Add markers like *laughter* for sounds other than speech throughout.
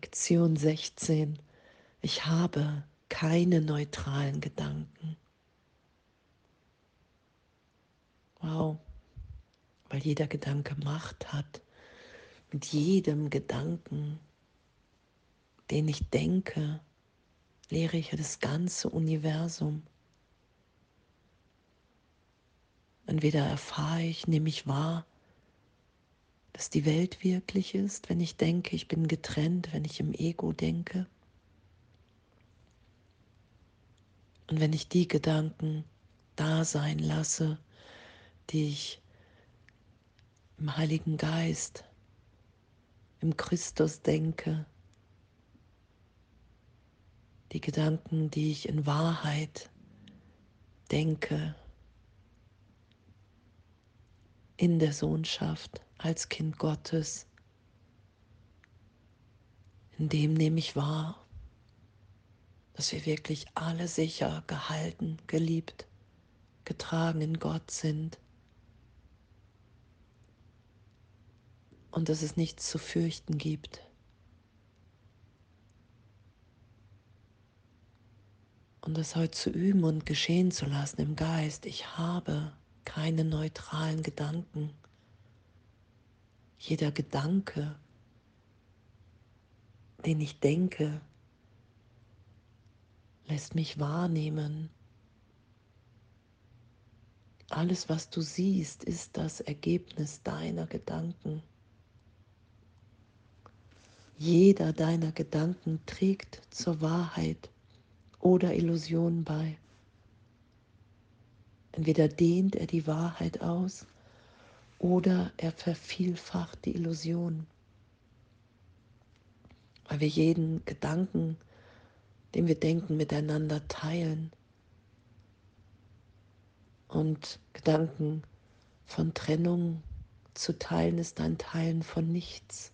Lektion 16. Ich habe keine neutralen Gedanken. Wow, weil jeder Gedanke Macht hat. Mit jedem Gedanken, den ich denke, lehre ich das ganze Universum. Entweder erfahre ich, nehme ich wahr, dass die Welt wirklich ist, wenn ich denke, ich bin getrennt, wenn ich im Ego denke. Und wenn ich die Gedanken da sein lasse, die ich im Heiligen Geist, im Christus denke, die Gedanken, die ich in Wahrheit denke, in der Sohnschaft als Kind Gottes. In dem nehme ich wahr, dass wir wirklich alle sicher gehalten, geliebt, getragen in Gott sind und dass es nichts zu fürchten gibt. Und das heute zu üben und geschehen zu lassen im Geist. Ich habe keine neutralen Gedanken. Jeder Gedanke, den ich denke, lässt mich wahrnehmen. Alles, was du siehst, ist das Ergebnis deiner Gedanken. Jeder deiner Gedanken trägt zur Wahrheit oder Illusion bei. Entweder dehnt er die Wahrheit aus oder er vervielfacht die Illusion. Weil wir jeden Gedanken, den wir denken, miteinander teilen. Und Gedanken von Trennung zu teilen ist ein Teilen von nichts.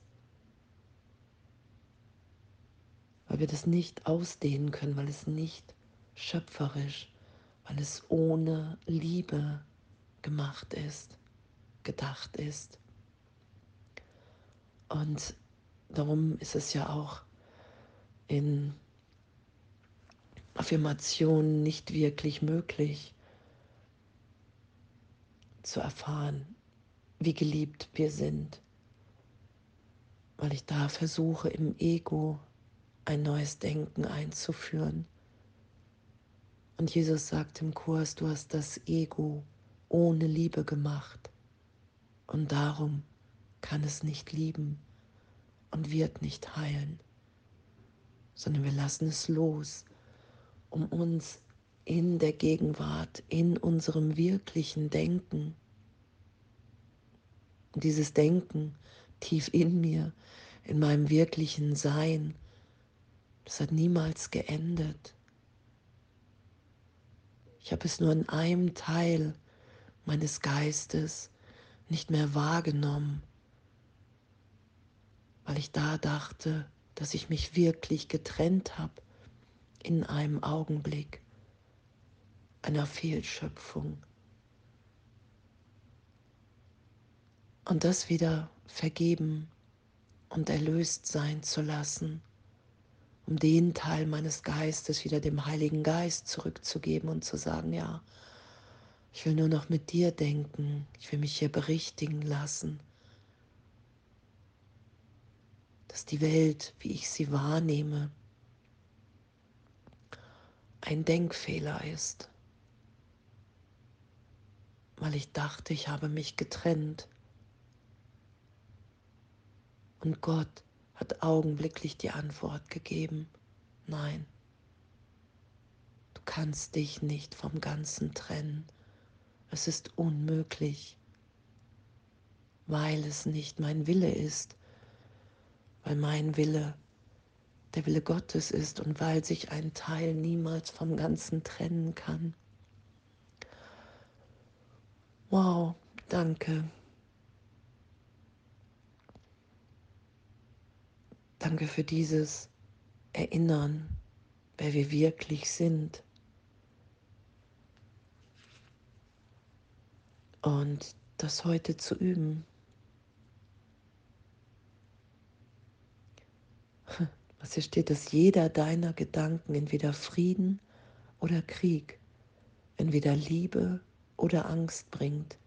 Weil wir das nicht ausdehnen können, weil es nicht schöpferisch, weil es ohne Liebe gemacht ist gedacht ist. Und darum ist es ja auch in Affirmationen nicht wirklich möglich zu erfahren, wie geliebt wir sind, weil ich da versuche im Ego ein neues Denken einzuführen. Und Jesus sagt im Kurs, du hast das Ego ohne Liebe gemacht. Und darum kann es nicht lieben und wird nicht heilen, sondern wir lassen es los, um uns in der Gegenwart, in unserem wirklichen Denken, dieses Denken tief in mir, in meinem wirklichen Sein, das hat niemals geendet. Ich habe es nur in einem Teil meines Geistes nicht mehr wahrgenommen, weil ich da dachte, dass ich mich wirklich getrennt habe in einem Augenblick einer Fehlschöpfung. Und das wieder vergeben und erlöst sein zu lassen, um den Teil meines Geistes wieder dem Heiligen Geist zurückzugeben und zu sagen, ja, ich will nur noch mit dir denken. Ich will mich hier berichtigen lassen, dass die Welt, wie ich sie wahrnehme, ein Denkfehler ist, weil ich dachte, ich habe mich getrennt. Und Gott hat augenblicklich die Antwort gegeben, nein, du kannst dich nicht vom Ganzen trennen. Es ist unmöglich, weil es nicht mein Wille ist, weil mein Wille der Wille Gottes ist und weil sich ein Teil niemals vom Ganzen trennen kann. Wow, danke. Danke für dieses Erinnern, wer wir wirklich sind. Und das heute zu üben. *laughs* Was hier steht, dass jeder deiner Gedanken entweder Frieden oder Krieg, entweder Liebe oder Angst bringt.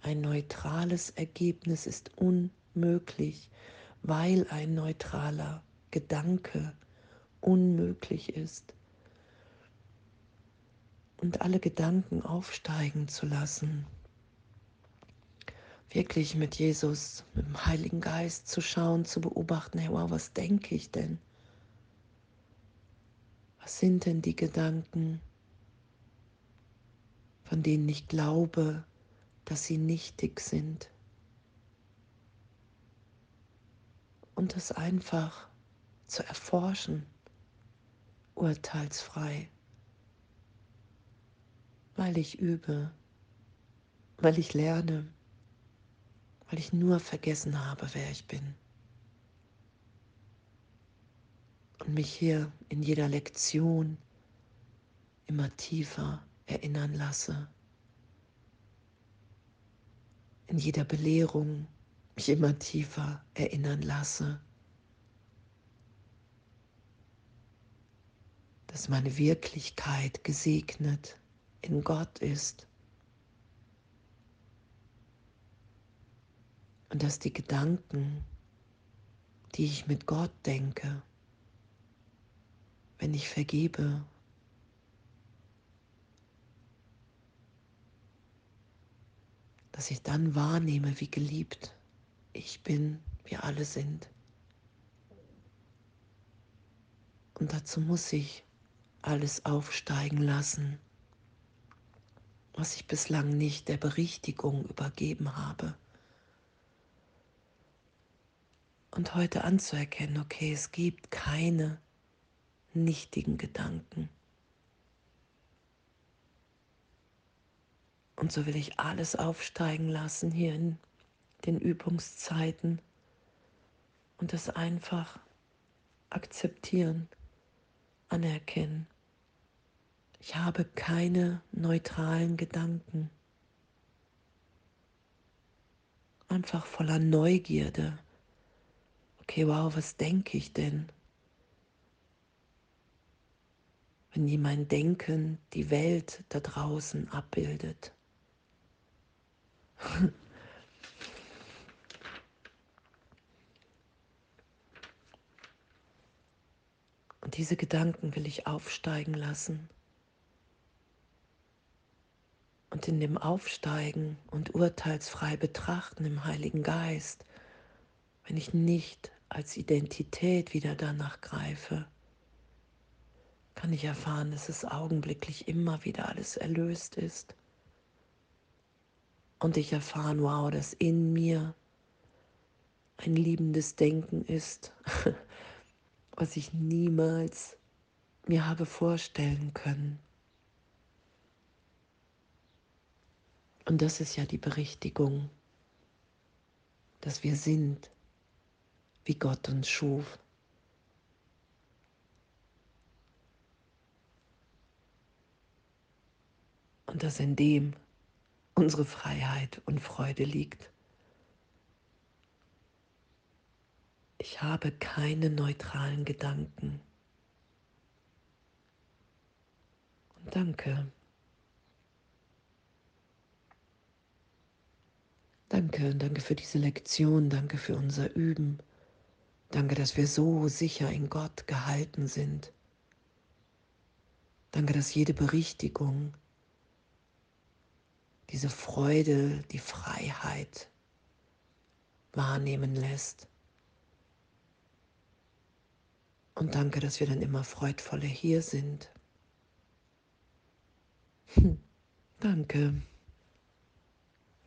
Ein neutrales Ergebnis ist unmöglich, weil ein neutraler Gedanke unmöglich ist. Und alle Gedanken aufsteigen zu lassen, wirklich mit Jesus, mit dem Heiligen Geist zu schauen, zu beobachten, hey, wow, was denke ich denn? Was sind denn die Gedanken, von denen ich glaube, dass sie nichtig sind? Und das einfach zu erforschen, urteilsfrei, weil ich übe, weil ich lerne weil ich nur vergessen habe, wer ich bin. Und mich hier in jeder Lektion immer tiefer erinnern lasse. In jeder Belehrung mich immer tiefer erinnern lasse. Dass meine Wirklichkeit gesegnet in Gott ist Und dass die Gedanken, die ich mit Gott denke, wenn ich vergebe, dass ich dann wahrnehme, wie geliebt ich bin, wir alle sind. Und dazu muss ich alles aufsteigen lassen, was ich bislang nicht der Berichtigung übergeben habe. Und heute anzuerkennen, okay, es gibt keine nichtigen Gedanken. Und so will ich alles aufsteigen lassen hier in den Übungszeiten und das einfach akzeptieren, anerkennen. Ich habe keine neutralen Gedanken. Einfach voller Neugierde okay, wow, was denke ich denn? Wenn mein Denken die Welt da draußen abbildet. *laughs* Und diese Gedanken will ich aufsteigen lassen. Und in dem Aufsteigen und urteilsfrei betrachten im Heiligen Geist, wenn ich nicht als Identität wieder danach greife, kann ich erfahren, dass es augenblicklich immer wieder alles erlöst ist. Und ich erfahren, wow, dass in mir ein liebendes Denken ist, *laughs* was ich niemals mir habe vorstellen können. Und das ist ja die Berichtigung, dass wir sind wie Gott uns schuf. Und dass in dem unsere Freiheit und Freude liegt. Ich habe keine neutralen Gedanken. Und danke. Danke, danke für diese Lektion, danke für unser Üben. Danke, dass wir so sicher in Gott gehalten sind. Danke, dass jede Berichtigung, diese Freude, die Freiheit wahrnehmen lässt. Und danke, dass wir dann immer freudvoller hier sind. Hm, danke.